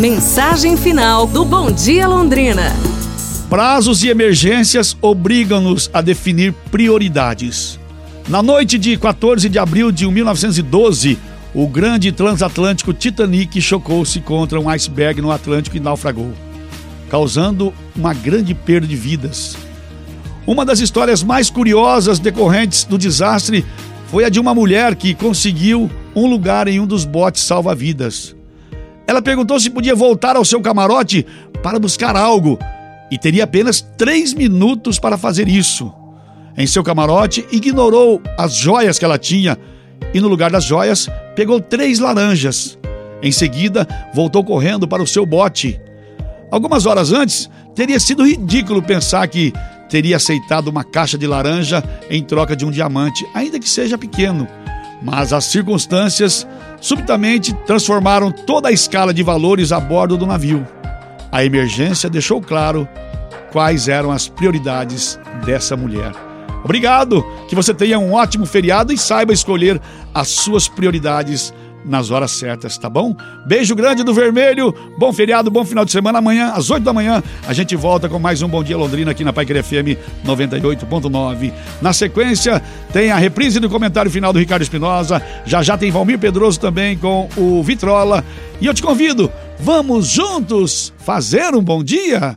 Mensagem final do Bom Dia Londrina. Prazos e emergências obrigam-nos a definir prioridades. Na noite de 14 de abril de 1912, o grande transatlântico Titanic chocou-se contra um iceberg no Atlântico e naufragou, causando uma grande perda de vidas. Uma das histórias mais curiosas decorrentes do desastre foi a de uma mulher que conseguiu um lugar em um dos botes salva-vidas. Ela perguntou se podia voltar ao seu camarote para buscar algo e teria apenas três minutos para fazer isso. Em seu camarote, ignorou as joias que ela tinha e, no lugar das joias, pegou três laranjas. Em seguida, voltou correndo para o seu bote. Algumas horas antes, teria sido ridículo pensar que teria aceitado uma caixa de laranja em troca de um diamante, ainda que seja pequeno. Mas as circunstâncias subitamente transformaram toda a escala de valores a bordo do navio. A emergência deixou claro quais eram as prioridades dessa mulher. Obrigado, que você tenha um ótimo feriado e saiba escolher as suas prioridades nas horas certas, tá bom? Beijo grande do vermelho, bom feriado, bom final de semana. Amanhã, às 8 da manhã, a gente volta com mais um Bom Dia Londrina aqui na Paiquer FM 98.9. Na sequência, tem a reprise do comentário final do Ricardo Espinosa. Já já tem Valmir Pedroso também com o Vitrola. E eu te convido, vamos juntos fazer um bom dia?